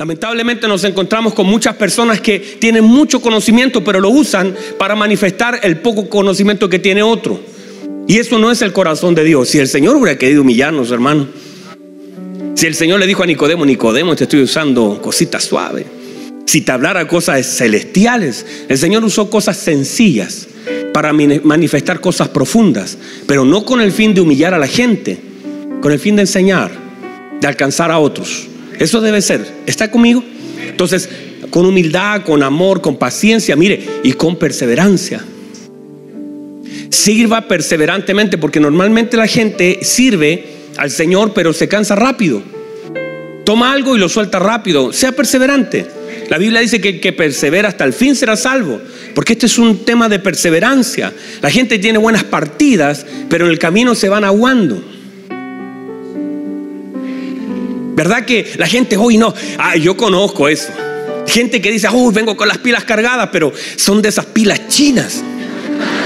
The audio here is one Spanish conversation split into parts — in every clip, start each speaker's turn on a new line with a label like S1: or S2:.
S1: Lamentablemente nos encontramos con muchas personas que tienen mucho conocimiento, pero lo usan para manifestar el poco conocimiento que tiene otro. Y eso no es el corazón de Dios. Si el Señor hubiera querido humillarnos, hermano, si el Señor le dijo a Nicodemo, Nicodemo, te estoy usando cositas suaves. Si te hablara cosas celestiales, el Señor usó cosas sencillas para manifestar cosas profundas, pero no con el fin de humillar a la gente, con el fin de enseñar, de alcanzar a otros. Eso debe ser. ¿Está conmigo? Entonces, con humildad, con amor, con paciencia, mire, y con perseverancia. Sirva perseverantemente, porque normalmente la gente sirve al Señor, pero se cansa rápido. Toma algo y lo suelta rápido. Sea perseverante. La Biblia dice que el que persevera hasta el fin será salvo, porque este es un tema de perseverancia. La gente tiene buenas partidas, pero en el camino se van aguando. ¿Verdad que la gente hoy no? Ah, yo conozco eso. Gente que dice, uy, vengo con las pilas cargadas, pero son de esas pilas chinas.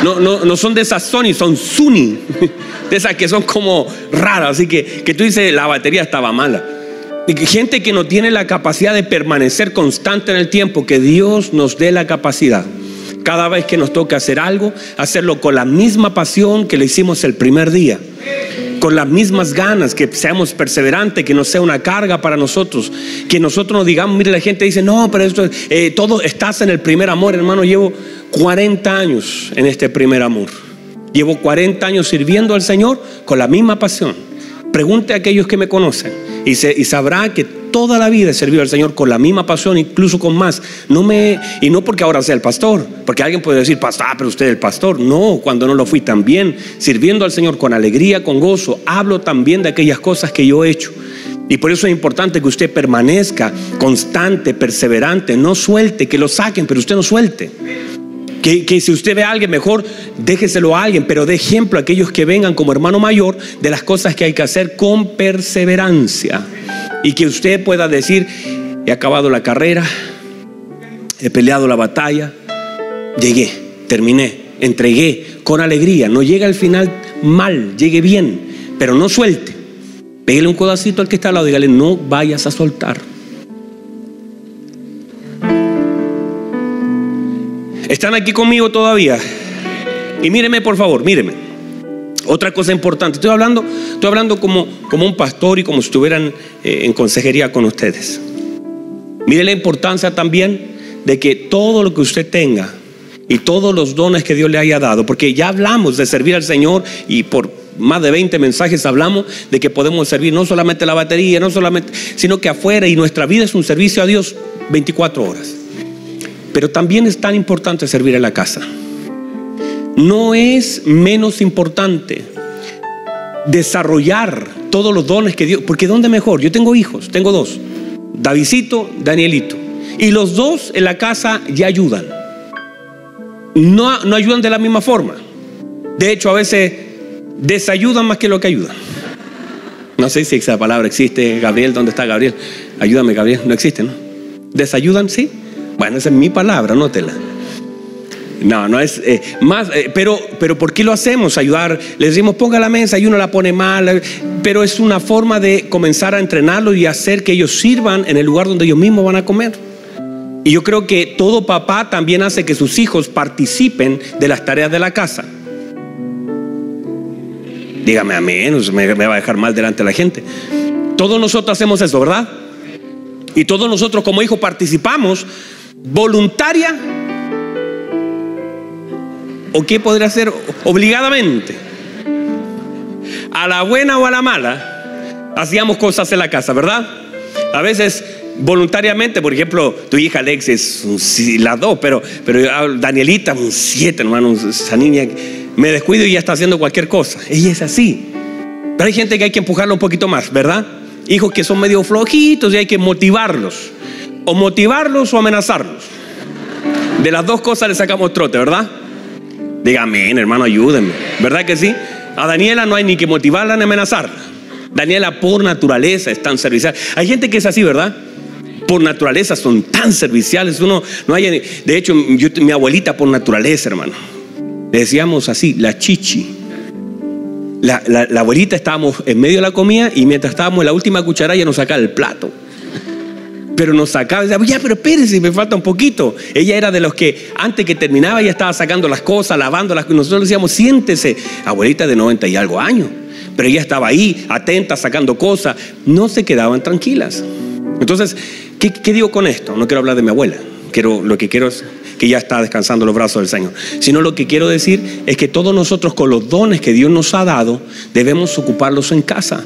S1: No, no, no son de esas Sony, son Suni. De esas que son como raras. Así que, que tú dices, la batería estaba mala. Gente que no tiene la capacidad de permanecer constante en el tiempo, que Dios nos dé la capacidad. Cada vez que nos toque hacer algo, hacerlo con la misma pasión que le hicimos el primer día con las mismas ganas, que seamos perseverantes, que no sea una carga para nosotros, que nosotros nos digamos, mire, la gente dice, no, pero esto, eh, todo estás en el primer amor, hermano, llevo 40 años en este primer amor. Llevo 40 años sirviendo al Señor con la misma pasión. Pregunte a aquellos que me conocen y, y sabrá que toda la vida he servido al Señor con la misma pasión, incluso con más. No me, y no porque ahora sea el pastor, porque alguien puede decir, pastor, ah, pero usted es el pastor. No, cuando no lo fui también, sirviendo al Señor con alegría, con gozo, hablo también de aquellas cosas que yo he hecho. Y por eso es importante que usted permanezca constante, perseverante, no suelte, que lo saquen, pero usted no suelte. Que, que, si usted ve a alguien mejor, déjeselo a alguien, pero de ejemplo a aquellos que vengan como hermano mayor de las cosas que hay que hacer con perseverancia y que usted pueda decir, he acabado la carrera, he peleado la batalla, llegué, terminé, entregué con alegría, no llega al final mal, llegue bien, pero no suelte. Pégale un codacito al que está al lado, dígale, no vayas a soltar. ¿Están aquí conmigo todavía? Y míreme por favor, míreme. Otra cosa importante, estoy hablando, estoy hablando como, como un pastor y como si estuvieran eh, en consejería con ustedes. Mire la importancia también de que todo lo que usted tenga y todos los dones que Dios le haya dado, porque ya hablamos de servir al Señor y por más de 20 mensajes hablamos de que podemos servir no solamente la batería, no solamente, sino que afuera y nuestra vida es un servicio a Dios 24 horas. Pero también es tan importante servir en la casa no es menos importante desarrollar todos los dones que Dios, porque ¿dónde mejor? Yo tengo hijos, tengo dos, Davidito, Danielito, y los dos en la casa ya ayudan. No, no ayudan de la misma forma. De hecho, a veces desayudan más que lo que ayudan. No sé si esa palabra existe. Gabriel, ¿dónde está Gabriel? Ayúdame, Gabriel. No existe, ¿no? ¿Desayudan? Sí. Bueno, esa es mi palabra, nótela. No, no es eh, más, eh, pero, pero ¿por qué lo hacemos? Ayudar, les decimos ponga la mesa y uno la pone mal, pero es una forma de comenzar a entrenarlos y hacer que ellos sirvan en el lugar donde ellos mismos van a comer. Y yo creo que todo papá también hace que sus hijos participen de las tareas de la casa. Dígame a menos, me, me va a dejar mal delante de la gente. Todos nosotros hacemos eso, ¿verdad? Y todos nosotros como hijos participamos voluntaria ¿O qué podría hacer obligadamente? A la buena o a la mala, hacíamos cosas en la casa, ¿verdad? A veces voluntariamente, por ejemplo, tu hija Alex es un, la dos, pero, pero Danielita un siete, hermano, esa niña, me descuido y ya está haciendo cualquier cosa. Ella es así. Pero hay gente que hay que empujarla un poquito más, ¿verdad? Hijos que son medio flojitos y hay que motivarlos. O motivarlos o amenazarlos. De las dos cosas le sacamos trote, ¿verdad? Dígame, hermano, ayúdenme. ¿Verdad que sí? A Daniela no hay ni que motivarla ni amenazarla. Daniela por naturaleza es tan servicial. Hay gente que es así, ¿verdad? Por naturaleza son tan serviciales. Uno no hay. De hecho, mi abuelita por naturaleza, hermano. Le decíamos así, la chichi. La, abuelita estábamos en medio de la comida y mientras estábamos en la última cucharada ya nos sacaba el plato. Pero nos sacaba decía, ya, pero espérese, me falta un poquito. Ella era de los que antes que terminaba ya estaba sacando las cosas, lavando las cosas. Nosotros decíamos, siéntese, abuelita de 90 y algo años. Pero ella estaba ahí, atenta, sacando cosas. No se quedaban tranquilas. Entonces, ¿qué, qué digo con esto? No quiero hablar de mi abuela. Quiero, lo que quiero es que ya está descansando los brazos del Señor. Sino lo que quiero decir es que todos nosotros con los dones que Dios nos ha dado debemos ocuparlos en casa.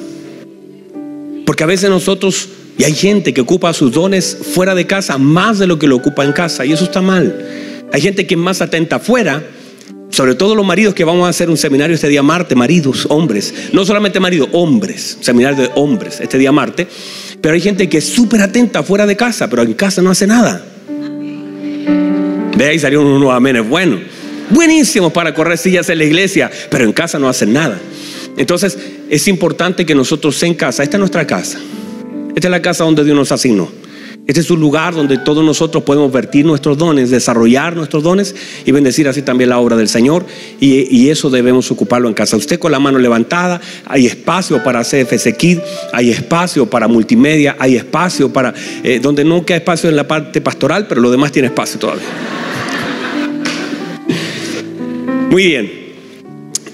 S1: Porque a veces nosotros, y hay gente que ocupa sus dones fuera de casa más de lo que lo ocupa en casa, y eso está mal. Hay gente que es más atenta afuera, sobre todo los maridos que vamos a hacer un seminario este día martes, maridos, hombres, no solamente maridos, hombres, seminario de hombres este día martes, pero hay gente que es súper atenta fuera de casa, pero en casa no hace nada. De ahí salió unos amenes bueno. Buenísimos para correr sillas en la iglesia, pero en casa no hacen nada. Entonces es importante que nosotros en casa, esta es nuestra casa, esta es la casa donde Dios nos asignó. Este es un lugar donde todos nosotros podemos vertir nuestros dones, desarrollar nuestros dones y bendecir así también la obra del Señor. Y, eso debemos ocuparlo en casa. Usted con la mano levantada, hay espacio para CFC Kid, hay espacio para multimedia, hay espacio para, eh, donde no queda espacio en la parte pastoral, pero lo demás tiene espacio todavía. Muy bien.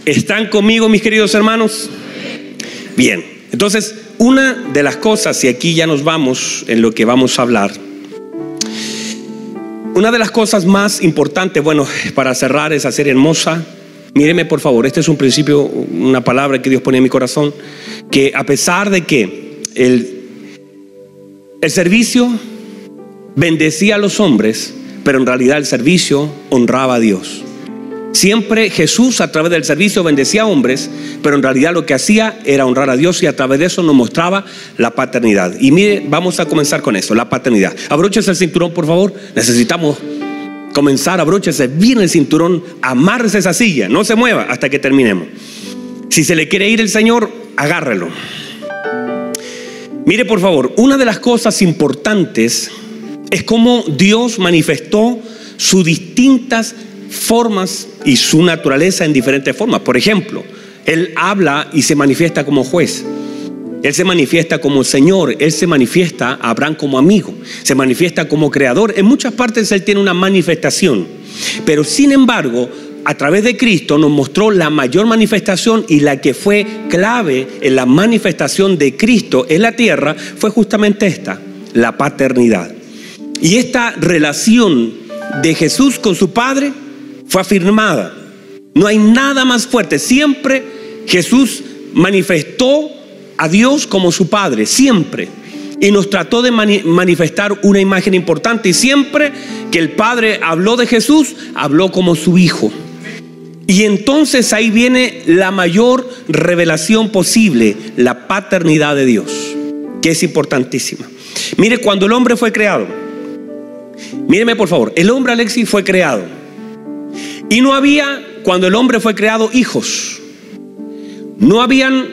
S1: ¿Están conmigo mis queridos hermanos? Bien. Entonces, una de las cosas, y aquí ya nos vamos en lo que vamos a hablar, una de las cosas más importantes, bueno, para cerrar esa serie hermosa, míreme por favor, este es un principio, una palabra que Dios pone en mi corazón, que a pesar de que el, el servicio bendecía a los hombres, pero en realidad el servicio honraba a Dios. Siempre Jesús a través del servicio bendecía a hombres, pero en realidad lo que hacía era honrar a Dios y a través de eso nos mostraba la paternidad. Y mire, vamos a comenzar con eso, la paternidad. Abróchese el cinturón, por favor. Necesitamos comenzar, abróchese bien el cinturón, amárrese esa silla, no se mueva hasta que terminemos. Si se le quiere ir el Señor, agárrelo. Mire, por favor, una de las cosas importantes es cómo Dios manifestó sus distintas formas y su naturaleza en diferentes formas. Por ejemplo, Él habla y se manifiesta como juez. Él se manifiesta como Señor, Él se manifiesta a Abraham como amigo, se manifiesta como creador. En muchas partes Él tiene una manifestación, pero sin embargo, a través de Cristo nos mostró la mayor manifestación y la que fue clave en la manifestación de Cristo en la tierra fue justamente esta, la paternidad. Y esta relación de Jesús con su Padre fue afirmada. No hay nada más fuerte. Siempre Jesús manifestó a Dios como su Padre, siempre. Y nos trató de manifestar una imagen importante. Y siempre que el Padre habló de Jesús, habló como su Hijo. Y entonces ahí viene la mayor revelación posible, la paternidad de Dios, que es importantísima. Mire, cuando el hombre fue creado, míreme por favor, el hombre Alexis fue creado y no había, cuando el hombre fue creado, hijos. No habían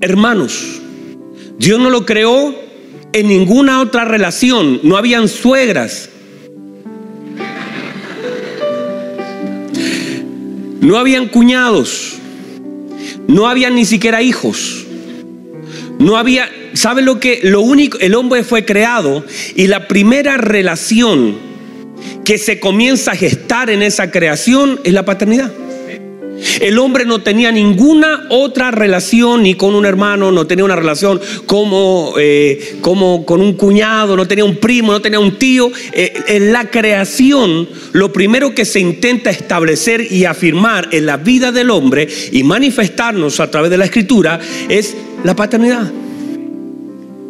S1: hermanos. Dios no lo creó en ninguna otra relación. No habían suegras. No habían cuñados. No habían ni siquiera hijos. No había, ¿sabe lo que? Lo único, el hombre fue creado y la primera relación que se comienza a gestar en esa creación es la paternidad. El hombre no tenía ninguna otra relación ni con un hermano, no tenía una relación como, eh, como con un cuñado, no tenía un primo, no tenía un tío. Eh, en la creación, lo primero que se intenta establecer y afirmar en la vida del hombre y manifestarnos a través de la escritura es la paternidad.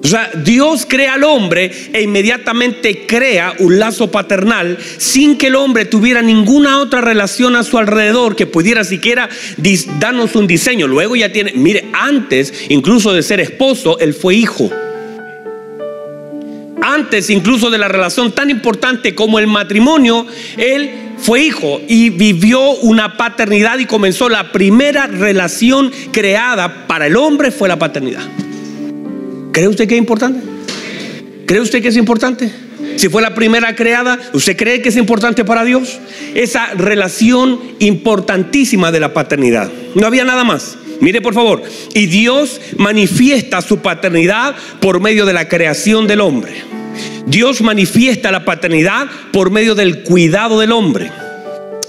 S1: O sea, Dios crea al hombre e inmediatamente crea un lazo paternal sin que el hombre tuviera ninguna otra relación a su alrededor que pudiera siquiera darnos un diseño. Luego ya tiene, mire, antes incluso de ser esposo, él fue hijo. Antes incluso de la relación tan importante como el matrimonio, él fue hijo y vivió una paternidad y comenzó la primera relación creada para el hombre fue la paternidad. ¿Cree usted que es importante? ¿Cree usted que es importante? Si fue la primera creada, ¿usted cree que es importante para Dios? Esa relación importantísima de la paternidad. No había nada más. Mire por favor, y Dios manifiesta su paternidad por medio de la creación del hombre. Dios manifiesta la paternidad por medio del cuidado del hombre.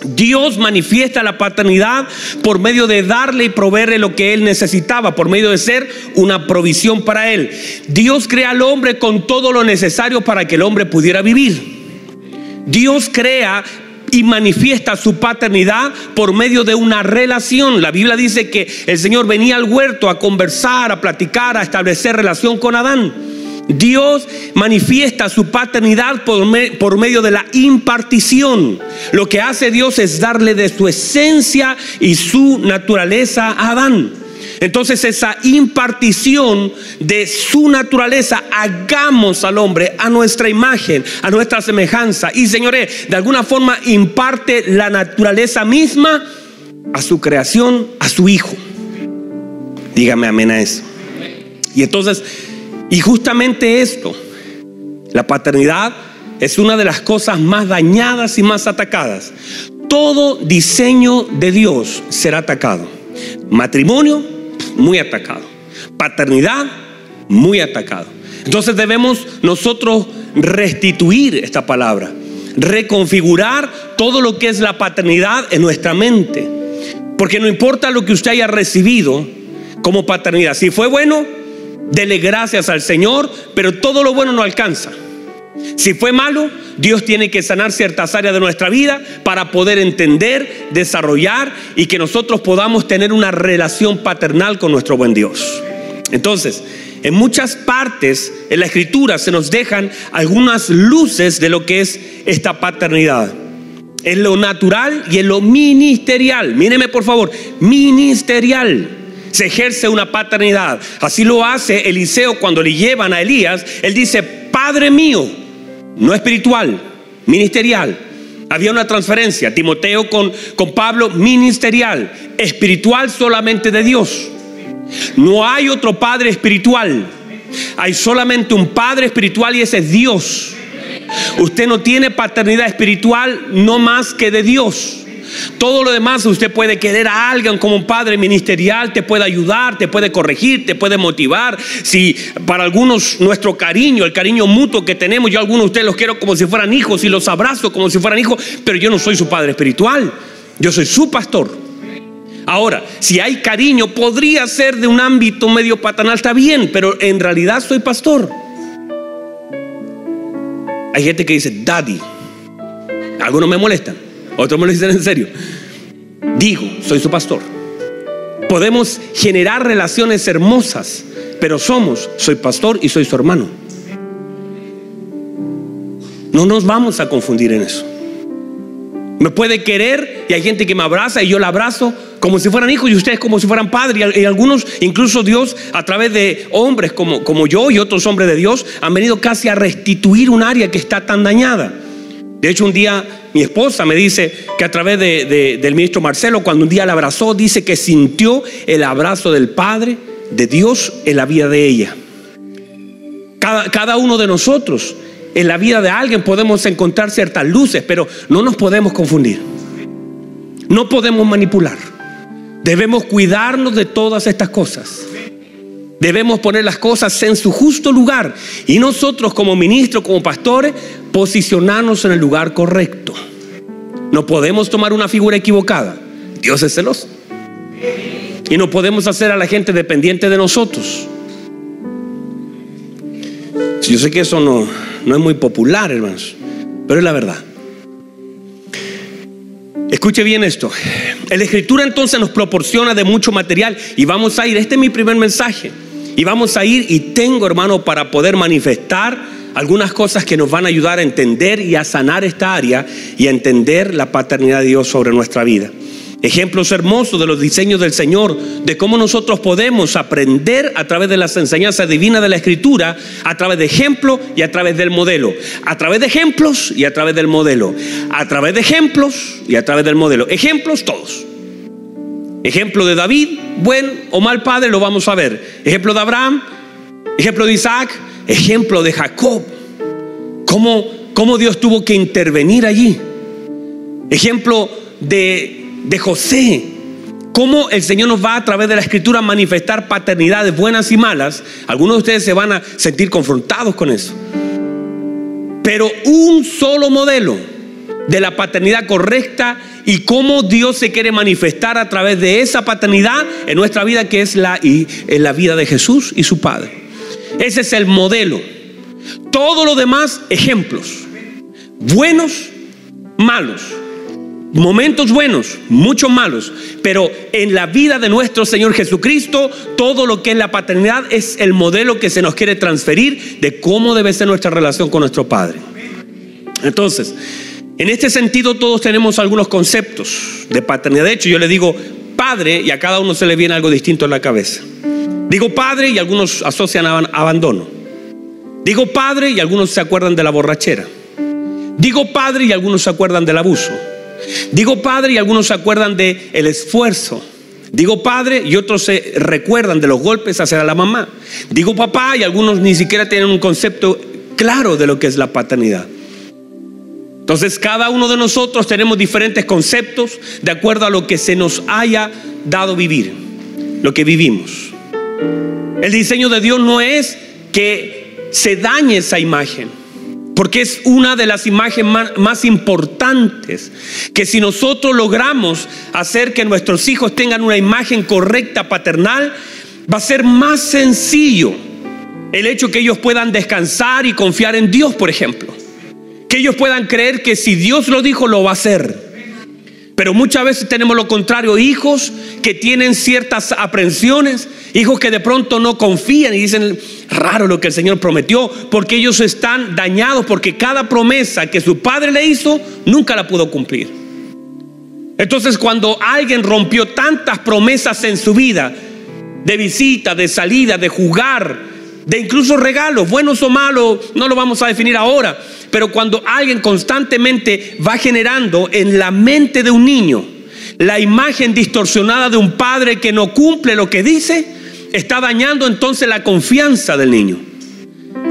S1: Dios manifiesta la paternidad por medio de darle y proveerle lo que él necesitaba, por medio de ser una provisión para él. Dios crea al hombre con todo lo necesario para que el hombre pudiera vivir. Dios crea y manifiesta su paternidad por medio de una relación. La Biblia dice que el Señor venía al huerto a conversar, a platicar, a establecer relación con Adán. Dios manifiesta su paternidad por, medio de la impartición. Lo que hace Dios es darle de su esencia y su naturaleza a Adán. Entonces esa impartición de su naturaleza, hagamos al hombre a nuestra imagen, a nuestra semejanza. Y señores, de alguna forma imparte la naturaleza misma a su creación, a su hijo. Dígame amén a eso. Y entonces y justamente esto, la paternidad es una de las cosas más dañadas y más atacadas. Todo diseño de Dios será atacado. Matrimonio, muy atacado. Paternidad, muy atacado. Entonces debemos nosotros restituir esta palabra, reconfigurar todo lo que es la paternidad en nuestra mente. Porque no importa lo que usted haya recibido como paternidad, si fue bueno, Dele gracias al Señor, pero todo lo bueno no alcanza. Si fue malo, Dios tiene que sanar ciertas áreas de nuestra vida para poder entender, desarrollar y que nosotros podamos tener una relación paternal con nuestro buen Dios. Entonces, en muchas partes en la escritura se nos dejan algunas luces de lo que es esta paternidad. En lo natural y en lo ministerial. Míreme por favor, ministerial se ejerce una paternidad. Así lo hace Eliseo cuando le llevan a Elías. Él dice, Padre mío, no espiritual, ministerial. Había una transferencia, Timoteo con, con Pablo, ministerial, espiritual solamente de Dios. No hay otro Padre espiritual. Hay solamente un Padre espiritual y ese es Dios. Usted no tiene paternidad espiritual no más que de Dios. Todo lo demás usted puede querer a alguien como un padre ministerial, te puede ayudar, te puede corregir, te puede motivar. Si para algunos nuestro cariño, el cariño mutuo que tenemos, yo a algunos de ustedes los quiero como si fueran hijos y los abrazo como si fueran hijos, pero yo no soy su padre espiritual, yo soy su pastor. Ahora, si hay cariño, podría ser de un ámbito medio paternal, está bien, pero en realidad soy pastor. Hay gente que dice, daddy. Algunos me molestan. Otros me lo dicen en serio. Digo, soy su pastor. Podemos generar relaciones hermosas, pero somos, soy pastor y soy su hermano. No nos vamos a confundir en eso. Me puede querer y hay gente que me abraza y yo la abrazo como si fueran hijos y ustedes como si fueran padres. Y algunos, incluso Dios, a través de hombres como, como yo y otros hombres de Dios, han venido casi a restituir un área que está tan dañada. De hecho, un día mi esposa me dice que a través del ministro Marcelo, cuando un día la abrazó, dice que sintió el abrazo del Padre, de Dios en la vida de ella. Cada, cada uno de nosotros, en la vida de alguien podemos encontrar ciertas luces, pero no nos podemos confundir. No podemos manipular. Debemos cuidarnos de todas estas cosas. Debemos poner las cosas en su justo lugar y nosotros como ministros, como pastores, posicionarnos en el lugar correcto. No podemos tomar una figura equivocada. Dios es celoso. Y no podemos hacer a la gente dependiente de nosotros. Yo sé que eso no, no es muy popular, hermanos, pero es la verdad. Escuche bien esto. La escritura entonces nos proporciona de mucho material y vamos a ir, este es mi primer mensaje. Y vamos a ir y tengo, hermano, para poder manifestar algunas cosas que nos van a ayudar a entender y a sanar esta área y a entender la paternidad de Dios sobre nuestra vida. Ejemplos hermosos de los diseños del Señor, de cómo nosotros podemos aprender a través de las enseñanzas divinas de la Escritura, a través de ejemplos y a través del modelo. A través de ejemplos y a través del modelo. A través de ejemplos y a través del modelo. Ejemplos todos. Ejemplo de David, buen o mal padre, lo vamos a ver. Ejemplo de Abraham, ejemplo de Isaac, ejemplo de Jacob. Cómo, cómo Dios tuvo que intervenir allí. Ejemplo de, de José, cómo el Señor nos va a través de la escritura a manifestar paternidades buenas y malas. Algunos de ustedes se van a sentir confrontados con eso. pero un solo modelo de la paternidad correcta y cómo Dios se quiere manifestar a través de esa paternidad en nuestra vida, que es la, y, en la vida de Jesús y su Padre. Ese es el modelo. Todo lo demás, ejemplos. Buenos, malos. Momentos buenos, muchos malos. Pero en la vida de nuestro Señor Jesucristo, todo lo que es la paternidad es el modelo que se nos quiere transferir de cómo debe ser nuestra relación con nuestro Padre. Entonces, en este sentido todos tenemos algunos conceptos de paternidad. De hecho, yo le digo padre y a cada uno se le viene algo distinto en la cabeza. Digo padre y algunos asocian abandono. Digo padre y algunos se acuerdan de la borrachera. Digo padre y algunos se acuerdan del abuso. Digo padre y algunos se acuerdan del el esfuerzo. Digo padre y otros se recuerdan de los golpes hacia la mamá. Digo papá y algunos ni siquiera tienen un concepto claro de lo que es la paternidad. Entonces cada uno de nosotros tenemos diferentes conceptos de acuerdo a lo que se nos haya dado vivir, lo que vivimos. El diseño de Dios no es que se dañe esa imagen, porque es una de las imágenes más, importantes, que si nosotros logramos hacer que nuestros hijos tengan una imagen correcta paternal, va a ser más sencillo el hecho que ellos puedan descansar y confiar en Dios, por ejemplo que ellos puedan creer que si Dios lo dijo, lo va a hacer. Pero muchas veces tenemos lo contrario, hijos que tienen ciertas aprensiones, hijos que de pronto no confían y dicen, raro lo que el Señor prometió, porque ellos están dañados, porque cada promesa que su padre le hizo, nunca la pudo cumplir. Entonces cuando alguien rompió tantas promesas en su vida, de visita, de salida, de jugar, de incluso regalos, buenos o malos, no lo vamos a definir ahora, pero cuando alguien constantemente va generando en la mente de un niño la imagen distorsionada de un padre que no cumple lo que dice, está dañando entonces la confianza del niño.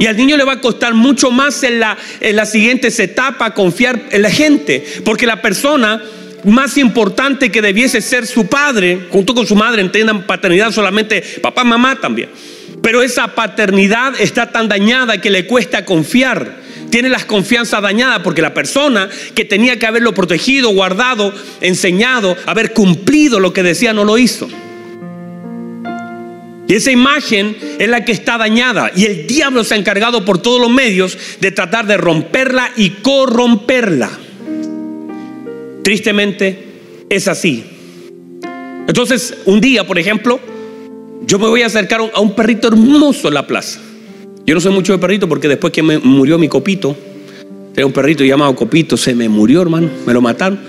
S1: Y al niño le va a costar mucho más en, la, en las siguientes etapas confiar en la gente, porque la persona más importante que debiese ser su padre, junto con su madre, entiendan paternidad solamente papá, mamá también. Pero esa paternidad está tan dañada que le cuesta confiar tiene las confianzas dañadas porque la persona que tenía que haberlo protegido, guardado, enseñado, haber cumplido lo que decía, no lo hizo. Y esa imagen es la que está dañada. Y el diablo se ha encargado por todos los medios de tratar de romperla y corromperla. Tristemente es así. Entonces, un día, por ejemplo, yo me voy a acercar a un perrito hermoso en la plaza. Yo no soy mucho de perrito porque después que me murió mi copito, tenía un perrito llamado Copito, se me murió, hermano, me lo mataron.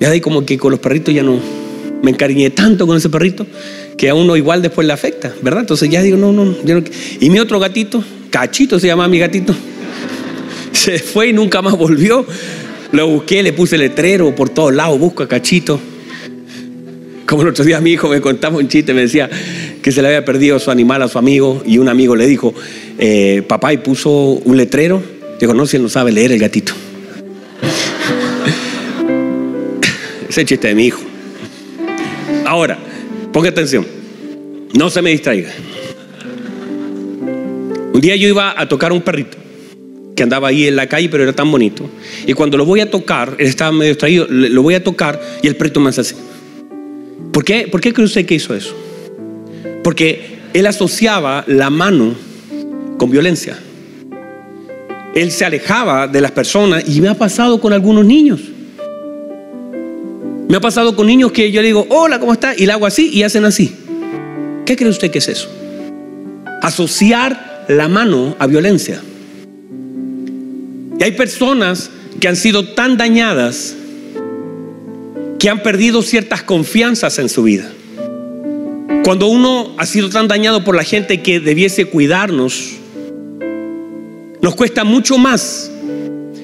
S1: Y ahí como que con los perritos ya no, me encariñé tanto con ese perrito que a uno igual después le afecta, ¿verdad? Entonces ya digo, no, no, no. Y mi otro gatito, Cachito se llama mi gatito, se fue y nunca más volvió. Lo busqué, le puse letrero por todos lados, busco a Cachito. Como el otro día mi hijo me contaba un chiste, me decía que se le había perdido su animal a su amigo y un amigo le dijo, eh, papá, y puso un letrero. Dijo, no, si no sabe leer el gatito. Ese chiste de mi hijo. Ahora, ponga atención, no se me distraiga. Un día yo iba a tocar un perrito que andaba ahí en la calle, pero era tan bonito. Y cuando lo voy a tocar, él estaba medio distraído, lo voy a tocar y el perrito me hace así. ¿Por qué, ¿Por qué cree usted que hizo eso? Porque él asociaba la mano con violencia. Él se alejaba de las personas y me ha pasado con algunos niños. Me ha pasado con niños que yo le digo, hola, ¿cómo está? Y le hago así y hacen así. ¿Qué cree usted que es eso? Asociar la mano a violencia. Y hay personas que han sido tan dañadas que han perdido ciertas confianzas en su vida. Cuando uno ha sido tan dañado por la gente que debiese cuidarnos, nos cuesta mucho más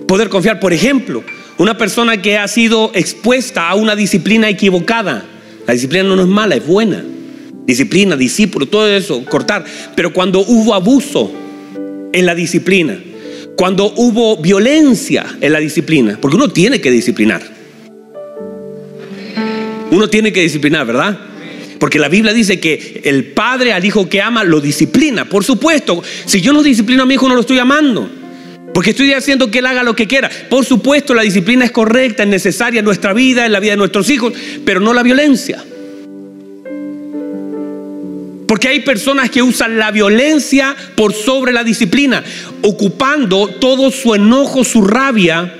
S1: poder confiar. Por ejemplo, una persona que ha sido expuesta a una disciplina equivocada. La disciplina no es mala, es buena. Disciplina, discípulo, todo eso, cortar. Pero cuando hubo abuso en la disciplina, cuando hubo violencia en la disciplina, porque uno tiene que disciplinar. Uno tiene que disciplinar, ¿verdad? Porque la Biblia dice que el padre al hijo que ama lo disciplina. Por supuesto, si yo no disciplino a mi hijo no lo estoy amando. Porque estoy haciendo que él haga lo que quiera. Por supuesto, la disciplina es correcta, es necesaria en nuestra vida, en la vida de nuestros hijos, pero no la violencia. Porque hay personas que usan la violencia por sobre la disciplina, ocupando todo su enojo, su rabia,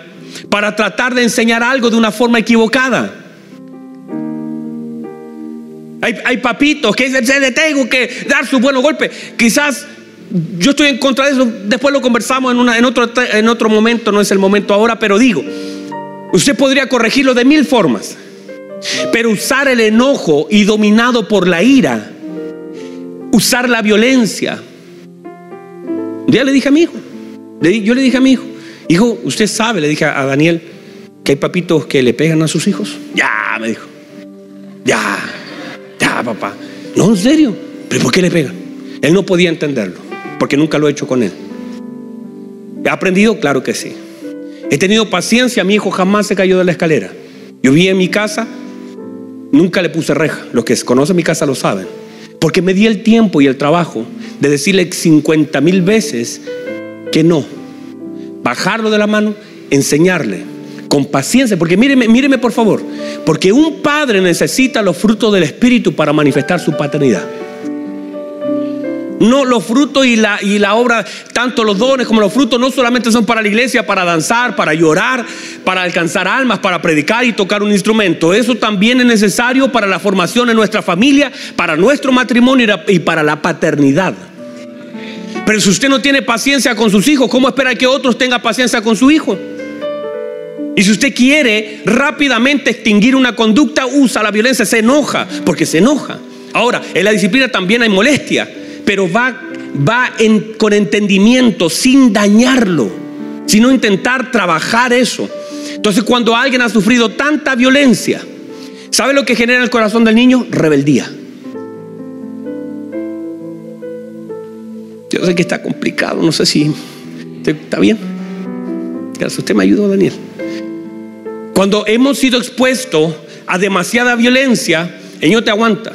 S1: para tratar de enseñar algo de una forma equivocada. Hay, papitos que se le tengo que dar su buenos golpes. Quizás yo estoy en contra de eso. Después lo conversamos en, en, otro, en otro momento, no es el momento ahora, pero digo, usted podría corregirlo de mil formas. Pero usar el enojo y dominado por la ira, usar la violencia. Ya le dije a mi hijo, yo le dije a mi hijo, hijo, usted sabe, le dije a Daniel, que hay papitos que le pegan a sus hijos. Ya, me dijo, ya papá. No, en serio. ¿Pero por qué le pegan? Él no podía entenderlo, porque nunca lo he hecho con él. ¿He aprendido? Claro que sí. He tenido paciencia, mi hijo jamás se cayó de la escalera. Yo vi en mi casa, nunca le puse reja. Los que conocen mi casa lo saben. Porque me di el tiempo y el trabajo de decirle 50 mil veces que no. Bajarlo de la mano, enseñarle con paciencia, porque míreme, míreme por favor, porque un padre necesita los frutos del Espíritu para manifestar su paternidad. No, los frutos y la, y la obra, tanto los dones como los frutos, no solamente son para la iglesia, para danzar, para llorar, para alcanzar almas, para predicar y tocar un instrumento. Eso también es necesario para la formación en nuestra familia, para nuestro matrimonio y para la paternidad. Pero si usted no tiene paciencia con sus hijos, ¿cómo espera que otros tengan paciencia con su hijo? Y si usted quiere rápidamente extinguir una conducta, usa la violencia, se enoja, porque se enoja. Ahora, en la disciplina también hay molestia, pero va, va con entendimiento, sin dañarlo, sino intentar trabajar eso. Entonces, cuando alguien ha sufrido tanta violencia, ¿sabe lo que genera en el corazón del niño? Rebeldía. Yo sé que está complicado, no sé si está bien. Usted me ayudó, Daniel. Cuando hemos sido expuestos a demasiada violencia, el niño te aguanta,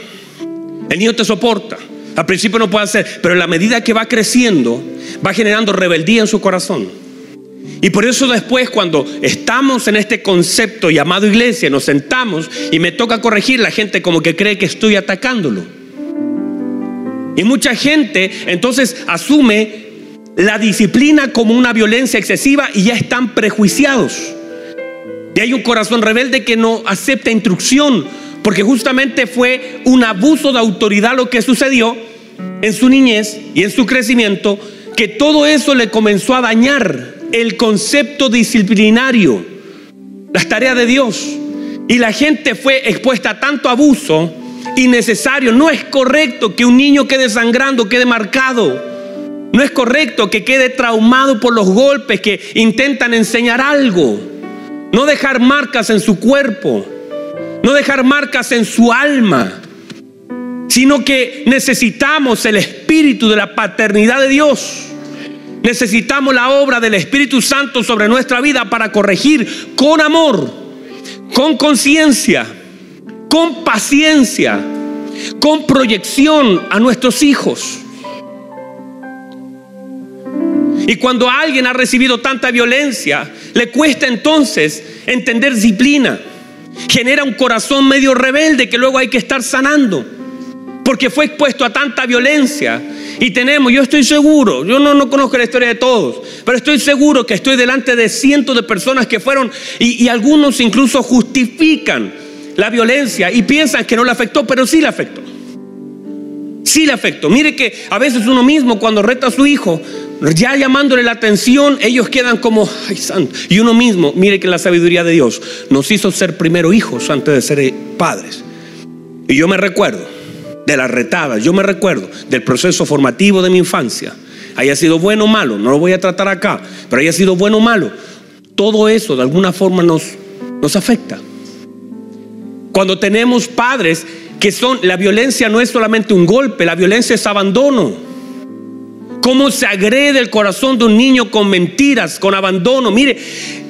S1: el niño te soporta. Al principio no puede hacer, pero en la medida que va creciendo, va generando rebeldía en su corazón. Y por eso después cuando estamos en este concepto llamado iglesia, nos sentamos y me toca corregir, la gente como que cree que estoy atacándolo. Y mucha gente entonces asume la disciplina como una violencia excesiva y ya están prejuiciados. Y hay un corazón rebelde que no acepta instrucción, porque justamente fue un abuso de autoridad lo que sucedió en su niñez y en su crecimiento, que todo eso le comenzó a dañar el concepto disciplinario, las tareas de Dios. Y la gente fue expuesta a tanto abuso innecesario. No es correcto que un niño quede sangrando, quede marcado. No es correcto que quede traumado por los golpes que intentan enseñar algo. No dejar marcas en su cuerpo, no dejar marcas en su alma, sino que necesitamos el espíritu de la paternidad de Dios. Necesitamos la obra del Espíritu Santo sobre nuestra vida para corregir con amor, con conciencia, con paciencia, con proyección a nuestros hijos. Y cuando alguien ha recibido tanta violencia, le cuesta entonces entender disciplina. Genera un corazón medio rebelde que luego hay que estar sanando. Porque fue expuesto a tanta violencia. Y tenemos, yo estoy seguro, yo no, no conozco la historia de todos, pero estoy seguro que estoy delante de cientos de personas que fueron y, y algunos incluso justifican la violencia y piensan que no le afectó, pero sí le afectó. Sí le afectó. Mire que a veces uno mismo cuando reta a su hijo, ya llamándole la atención, ellos quedan como, ay santo. Y uno mismo, mire que la sabiduría de Dios nos hizo ser primero hijos antes de ser padres. Y yo me recuerdo de las retadas, yo me recuerdo del proceso formativo de mi infancia. Haya sido bueno o malo, no lo voy a tratar acá, pero haya sido bueno o malo. Todo eso de alguna forma nos, nos afecta. Cuando tenemos padres que son, la violencia no es solamente un golpe, la violencia es abandono cómo se agrede el corazón de un niño con mentiras, con abandono. Mire,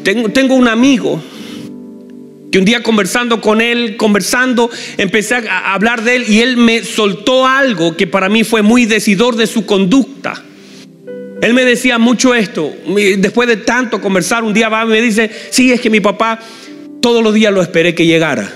S1: tengo, un amigo que un día conversando con él, conversando, empecé a hablar de él y él me soltó algo que para mí fue muy decidor de su conducta. Él me decía mucho esto. Después de tanto conversar, un día va y me dice, sí, es que mi papá todos los días lo esperé que llegara.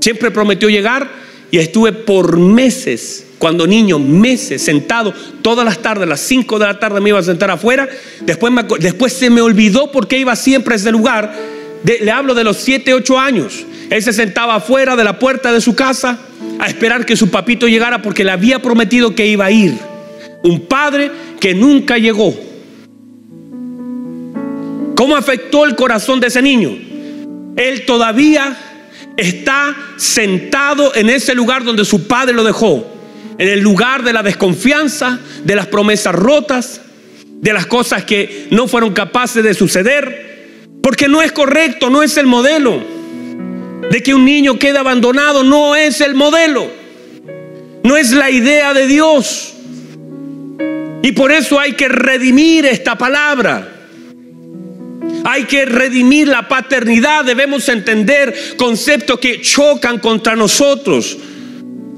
S1: Siempre prometió llegar y estuve por meses, cuando niño, meses, sentado todas las tardes, a las 5 de la tarde me iba a sentar afuera. Después, después se me olvidó porque iba siempre a ese lugar. le hablo de los 7, 8 años. Él se sentaba afuera de la puerta de su casa a esperar que su papito llegara porque le había prometido que iba a ir. Un padre que nunca llegó. ¿Cómo afectó el corazón de ese niño? Él todavía está sentado en ese lugar donde su padre lo dejó. En el lugar de la desconfianza, de las promesas rotas, de las cosas que no fueron capaces de suceder. Porque no es correcto, no es el modelo. De que un niño quede abandonado no es el modelo. No es la idea de Dios. Y por eso hay que redimir esta palabra. Hay que redimir la paternidad. Debemos entender conceptos que chocan contra nosotros.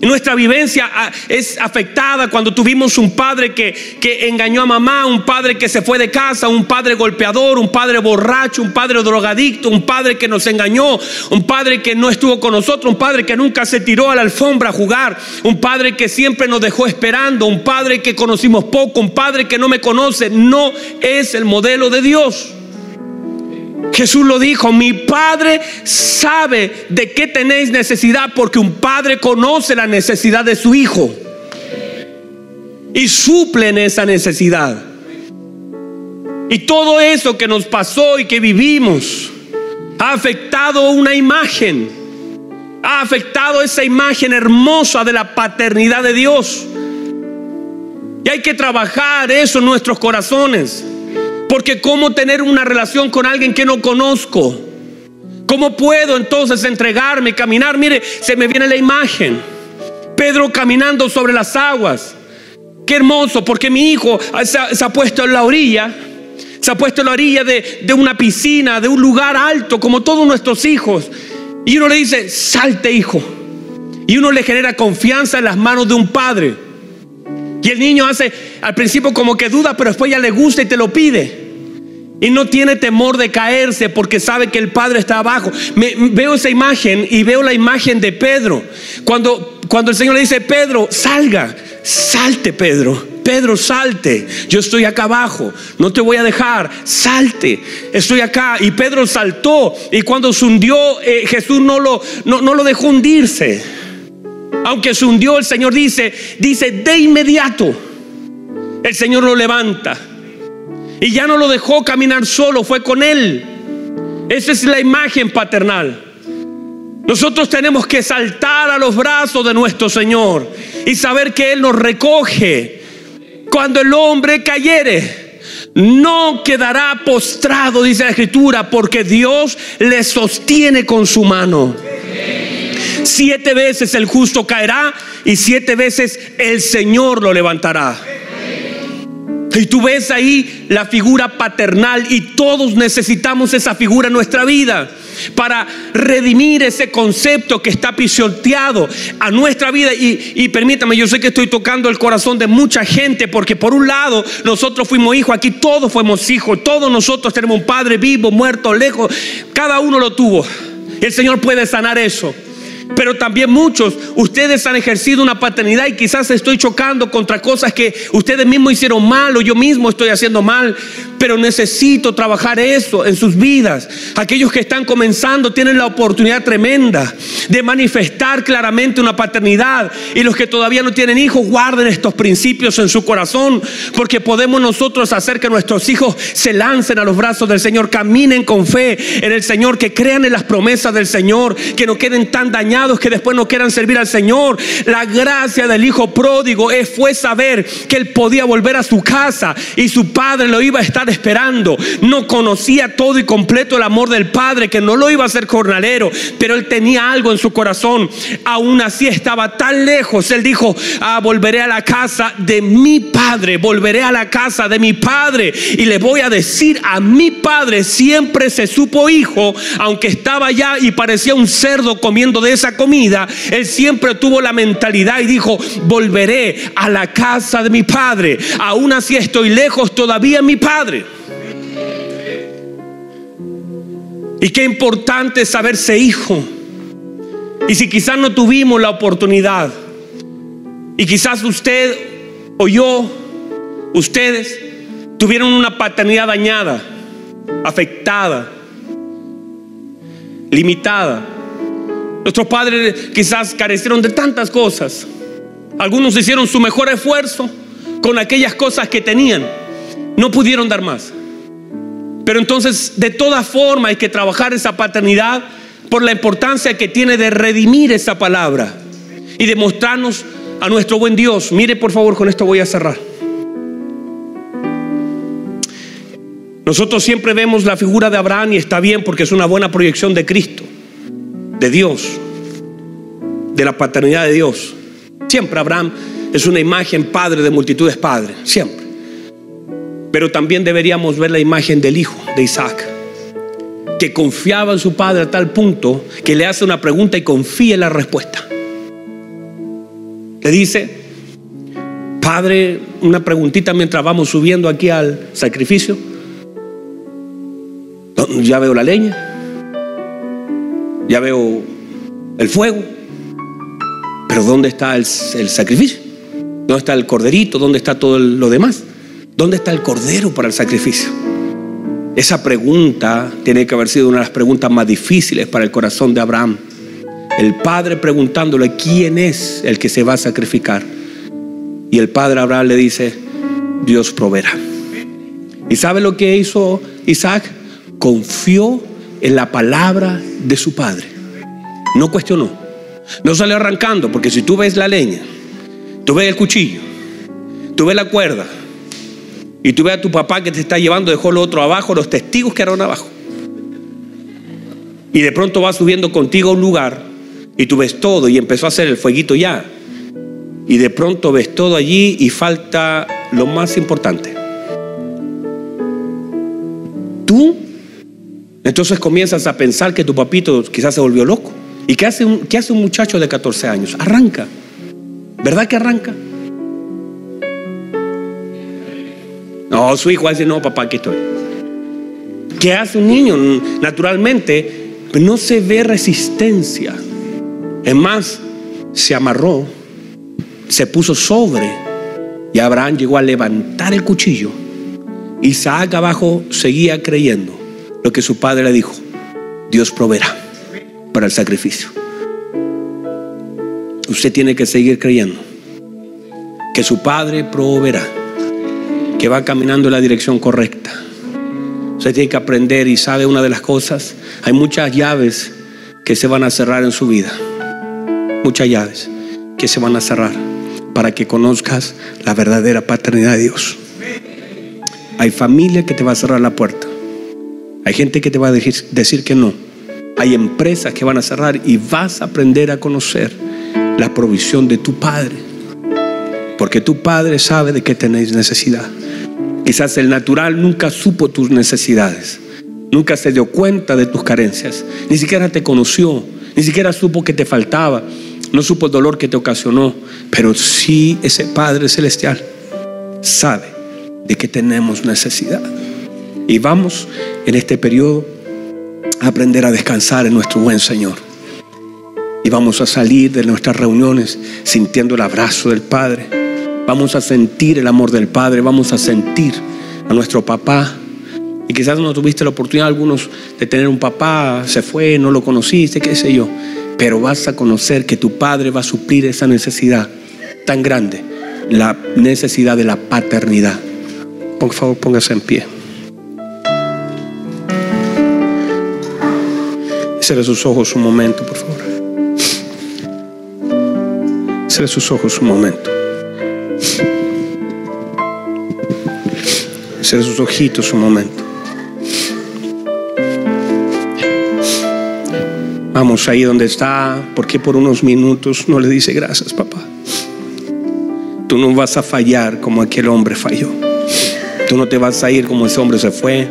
S1: Nuestra vivencia ah, es afectada cuando tuvimos un padre que, que, engañó a mamá, un padre que se fue de casa, un padre golpeador, un padre borracho, un padre drogadicto, un padre que nos engañó, un padre que no estuvo con nosotros, un padre que nunca se tiró a la alfombra a jugar, un padre que siempre nos dejó esperando, un padre que conocimos poco, un padre que no me conoce. No es el modelo de Dios. Jesús lo dijo, mi Padre sabe de qué tenéis necesidad porque un Padre conoce la necesidad de su Hijo y suple en esa necesidad. Y todo eso que nos pasó y que vivimos ha afectado una imagen, ha afectado esa imagen hermosa de la paternidad de Dios. Y hay que trabajar eso en nuestros corazones. Porque ¿cómo tener una relación con alguien que no conozco? ¿Cómo puedo entonces entregarme, caminar? Mire, se me viene la imagen. Pedro caminando sobre las aguas. Qué hermoso, porque mi hijo se ha, puesto en la orilla, se ha puesto en la orilla de, de una piscina, de un lugar alto, como todos nuestros hijos. Y uno le dice, salte hijo. Y uno le genera confianza en las manos de un padre. Y el niño hace al principio como que duda, pero después ya le gusta y te lo pide. Y no tiene temor de caerse porque sabe que el Padre está abajo. Me, veo esa imagen y veo la imagen de Pedro. Cuando, cuando el Señor le dice, Pedro, salga, salte Pedro. Pedro, salte. Yo estoy acá abajo. No te voy a dejar. Salte. Estoy acá. Y Pedro saltó. Y cuando se hundió, eh, Jesús no lo, no, no lo dejó hundirse. Aunque se hundió, el Señor dice, dice, de inmediato, el Señor lo levanta y ya no lo dejó caminar solo, fue con él. Esa es la imagen paternal. Nosotros tenemos que saltar a los brazos de nuestro Señor y saber que Él nos recoge. Cuando el hombre cayere, no quedará postrado, dice la Escritura, porque Dios le sostiene con su mano. Siete veces el justo caerá y siete veces el Señor lo levantará. Y tú ves ahí la figura paternal y todos necesitamos esa figura en nuestra vida para redimir ese concepto que está pisoteado a nuestra vida. Y, y, permítame, yo sé que estoy tocando el corazón de mucha gente porque por un lado nosotros fuimos hijos, aquí todos fuimos hijos, todos nosotros tenemos un padre vivo, muerto, lejos, cada uno lo tuvo. El Señor puede sanar eso. Pero también muchos, ustedes han ejercido una paternidad y quizás estoy chocando contra cosas que ustedes mismos hicieron mal o yo mismo estoy haciendo mal. Pero necesito trabajar eso en sus vidas. Aquellos que están comenzando tienen la oportunidad tremenda de manifestar claramente una paternidad. Y los que todavía no tienen hijos, guarden estos principios en su corazón. Porque podemos nosotros hacer que nuestros hijos se lancen a los brazos del Señor, caminen con fe en el Señor, que crean en las promesas del Señor, que no queden tan dañados que después no quieran servir al Señor. La gracia del hijo pródigo fue saber que él podía volver a su casa y su padre lo iba a estar esperando. No conocía todo y completo el amor del Padre, que no lo iba a hacer jornalero, pero él tenía algo en su corazón. Aún así estaba tan lejos. Él dijo, ah, volveré a la casa de mi Padre, volveré a la casa de mi Padre y le voy a decir a mi Padre, siempre se supo hijo, aunque estaba allá y parecía un cerdo comiendo de esa comida, él siempre tuvo la mentalidad y dijo, volveré a la casa de mi Padre. Aún así estoy lejos todavía mi Padre. Y qué importante saberse hijo. Y si quizás no tuvimos la oportunidad, y quizás usted o yo, ustedes, tuvieron una paternidad dañada, afectada, limitada. Nuestros padres quizás carecieron de tantas cosas. Algunos hicieron su mejor esfuerzo con aquellas cosas que tenían. No pudieron dar más. Pero entonces, de toda forma, hay que trabajar esa paternidad por la importancia que tiene de redimir esa palabra y de mostrarnos a nuestro buen Dios. Mire, por favor, con esto voy a cerrar. Nosotros siempre vemos la figura de Abraham y está bien porque es una buena proyección de Cristo, de Dios, de la paternidad de Dios. Siempre Abraham es una imagen padre de multitudes padre, siempre. Pero también deberíamos ver la imagen del hijo de Isaac, que confiaba en su padre a tal punto que le hace una pregunta y confía en la respuesta. Le dice, padre, una preguntita mientras vamos subiendo aquí al sacrificio. Ya veo la leña, ya veo el fuego, pero ¿dónde está el, sacrificio? ¿Dónde está el corderito? ¿Dónde está todo lo demás? ¿Dónde está el cordero para el sacrificio? Esa pregunta tiene que haber sido una de las preguntas más difíciles para el corazón de Abraham. El padre preguntándole quién es el que se va a sacrificar. Y el padre Abraham le dice, Dios proveerá. ¿Y sabe lo que hizo Isaac? Confió en la palabra de su padre. No cuestionó. No salió arrancando, porque si tú ves la leña, tú ves el cuchillo, tú ves la cuerda, y tú ves a tu papá que te está llevando, dejó lo otro abajo, los testigos que eran abajo. Y de pronto va subiendo contigo a un lugar y tú ves todo y empezó a hacer el fueguito ya. Y de pronto ves todo allí y falta lo más importante. Tú entonces comienzas a pensar que tu papito quizás se volvió loco. ¿Y qué hace un, qué hace un muchacho de 14 años? Arranca. ¿Verdad que arranca? No, su hijo decir, no, papá, aquí estoy. ¿Qué hace un niño? Naturalmente, no se ve resistencia. Es más, se amarró, se puso sobre y Abraham llegó a levantar el cuchillo. Isaac abajo seguía creyendo lo que su padre le dijo. Dios proveerá para el sacrificio. Usted tiene que seguir creyendo que su padre proveerá, que va caminando en la dirección correcta. Usted tiene que aprender y sabe una de las cosas, hay muchas llaves que se van a cerrar en su vida muchas llaves que se van a cerrar para que conozcas la verdadera paternidad de Dios. Hay familia que te va a cerrar la puerta. Hay gente que te va a decir, que no. Hay empresas que van a cerrar y vas a aprender a conocer la provisión de tu Padre. Porque tu Padre sabe de qué tenéis necesidad. Quizás el natural nunca supo tus necesidades. Nunca se dio cuenta de tus carencias. Ni siquiera te conoció. Ni siquiera supo que te faltaba no supo el dolor que te ocasionó, pero sí ese Padre Celestial sabe de que tenemos necesidad. Y vamos en este periodo a aprender a descansar en nuestro buen Señor. Y vamos a salir de nuestras reuniones sintiendo el abrazo del Padre. Vamos a sentir el amor del Padre. Vamos a sentir a nuestro papá. Y quizás no tuviste la oportunidad algunos de tener un papá, se fue, no lo conociste, qué sé yo pero vas a conocer que tu Padre va a suplir esa necesidad tan grande, la necesidad de la paternidad. Por favor, póngase en pie. Cierre sus ojos un momento, por favor. Cierre sus ojos un momento. Cierre sus ojitos un momento. Vamos ahí donde está, porque por unos minutos no le dice gracias, papá. Tú no vas a fallar como aquel hombre falló. Tú no te vas a ir como ese hombre se fue.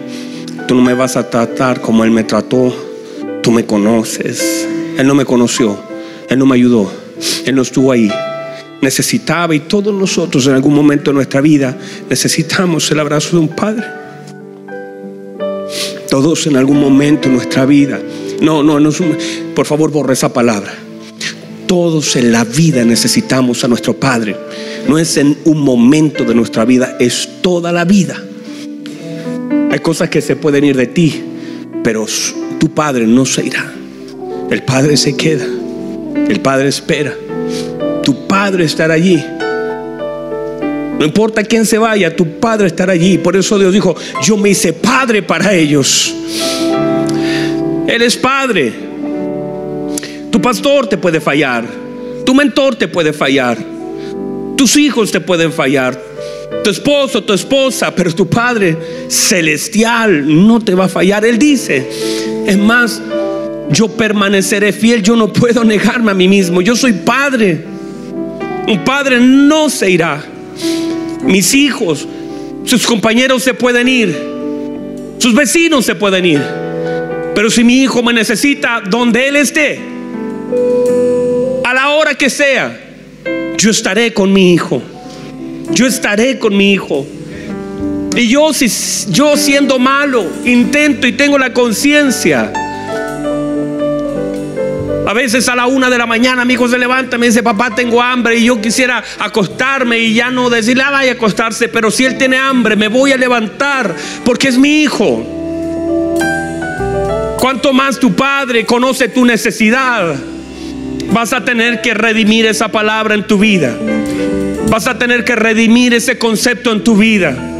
S1: Tú no me vas a tratar como él me trató. Tú me conoces. Él no me conoció. Él no me ayudó. Él no estuvo ahí. Necesitaba y todos nosotros en algún momento de nuestra vida necesitamos el abrazo de un padre. Todos en algún momento de nuestra vida no, no, no por favor borre esa palabra. Todos en la vida necesitamos a nuestro Padre. No es en un momento de nuestra vida, es toda la vida. Hay cosas que se pueden ir de ti, pero tu Padre no se irá. El Padre se queda. El Padre espera. Tu Padre estará allí. No importa quién se vaya, tu Padre estará allí. Por eso Dios dijo, yo me hice Padre para ellos. Él es padre. Tu pastor te puede fallar. Tu mentor te puede fallar. Tus hijos te pueden fallar. Tu esposo, tu esposa, pero tu Padre celestial no te va a fallar. Él dice, es más, yo permaneceré fiel, yo no puedo negarme a mí mismo. Yo soy padre. Un padre no se irá. Mis hijos, sus compañeros se pueden ir. Sus vecinos se pueden ir. Pero si mi hijo me necesita donde él esté, a la hora que sea, yo estaré con mi hijo. Yo estaré con mi hijo. Y yo, si, yo siendo malo, intento y tengo la conciencia. A veces a la una de la mañana mi hijo se levanta y me dice, papá, tengo hambre y yo quisiera acostarme y ya no decirle, ah, vaya a acostarse, pero si él tiene hambre, me voy a levantar porque es mi hijo. Cuanto más tu Padre conoce tu necesidad, vas a tener que redimir esa palabra en tu vida. Vas a tener que redimir ese concepto en tu vida.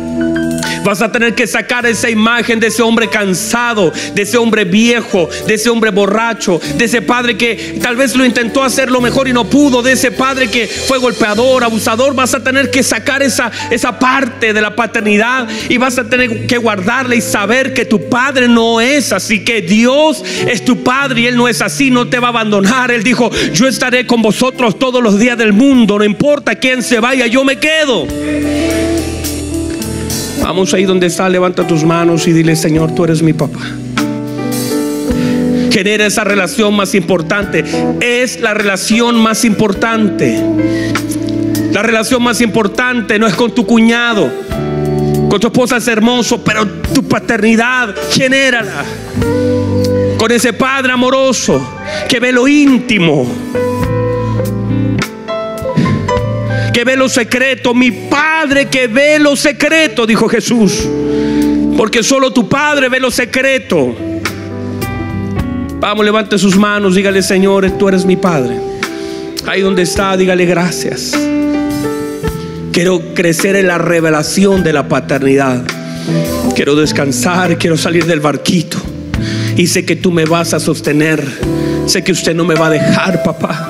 S1: Vas a tener que sacar esa imagen de ese hombre cansado, de ese hombre viejo, de ese hombre borracho, de ese padre que tal vez lo intentó hacer lo mejor y no pudo, de ese padre que fue golpeador, abusador. Vas a tener que sacar esa, esa parte de la paternidad y vas a tener que guardarla y saber que tu padre no es así, que Dios es tu padre y Él no es así, no te va a abandonar. Él dijo, yo estaré con vosotros todos los días del mundo, no importa quién se vaya, yo me quedo. Vamos ahí donde está, levanta tus manos y dile, Señor, tú eres mi papá. Genera esa relación más importante. Es la relación más importante. La relación más importante no es con tu cuñado. Con tu esposa es hermoso, pero tu paternidad, genérala. Con ese padre amoroso que ve lo íntimo que ve lo secreto, mi Padre que ve lo secreto, dijo Jesús. Porque solo tu Padre ve lo secreto. Vamos, levante sus manos, dígale, Señor, tú eres mi Padre. Ahí donde está, dígale gracias. Quiero crecer en la revelación de la paternidad. Quiero descansar, quiero salir del barquito. Y sé que tú me vas a sostener. Sé que usted no me va a dejar, papá.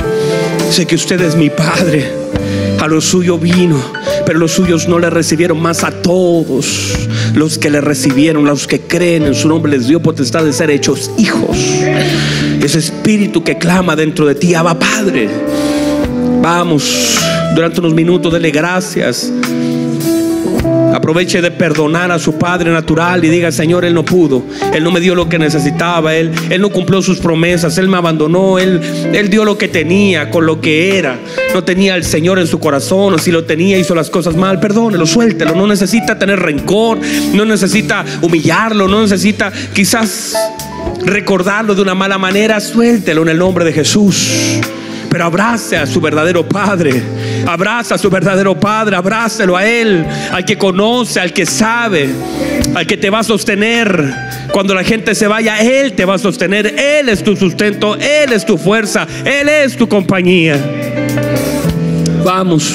S1: Sé que usted es mi Padre. A lo suyo vino, pero los suyos no le recibieron más a todos. Los que le recibieron, los que creen en su nombre, les dio potestad de ser hechos hijos. Ese espíritu que clama dentro de ti, Abba Padre. Vamos, durante unos minutos, dele gracias. Aproveche de perdonar a su padre natural y diga, Señor, Él no pudo. Él no me dio lo que necesitaba. Él, él no cumplió sus promesas. Él me abandonó. Él, él dio lo que tenía con lo que era. No tenía al Señor en su corazón. O si lo tenía, hizo las cosas mal. Perdónelo, suéltelo. No necesita tener rencor. No necesita humillarlo. No necesita quizás recordarlo de una mala manera. Suéltelo en el nombre de Jesús pero abrace a su verdadero Padre. Abraza a su verdadero Padre, abrácelo a Él, al que conoce, al que sabe, al que te va a sostener. Cuando la gente se vaya, Él te va a sostener. Él es tu sustento, Él es tu fuerza, Él es tu compañía. Vamos,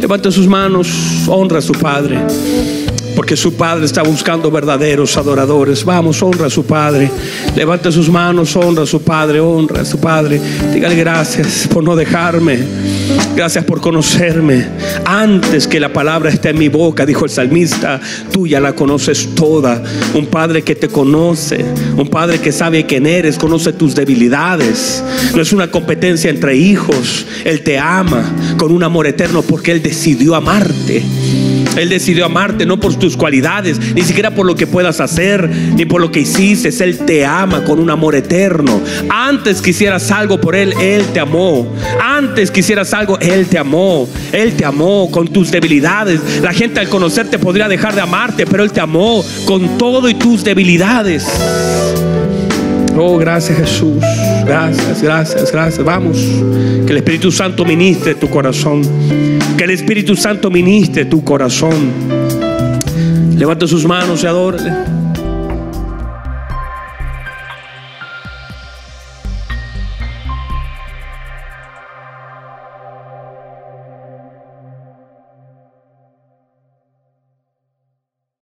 S1: levante sus manos, honra a su Padre. Porque su Padre está buscando verdaderos adoradores. Vamos, honra a su Padre. Levante sus manos, honra a su Padre, honra a su Padre. Dígale gracias por no dejarme. Gracias por conocerme. Antes que la palabra esté en mi boca, dijo el salmista, tú ya la conoces toda. Un Padre que te conoce, un Padre que sabe quién eres, conoce tus debilidades. No es una competencia entre hijos. Él te ama con un amor eterno porque Él decidió amarte. Él decidió amarte no por tus cualidades, ni siquiera por lo que puedas hacer, ni por lo que hiciste. Él te ama con un amor eterno. Antes quisieras algo por Él, Él te amó. Antes quisieras algo, Él te amó. Él te amó con tus debilidades. La gente al conocerte podría dejar de amarte, pero Él te amó con todo y tus debilidades. Oh, gracias Jesús. Gracias, gracias, gracias. Vamos. Que el Espíritu Santo ministre tu corazón. Que el Espíritu Santo ministre tu corazón. Levanta sus manos y adórale.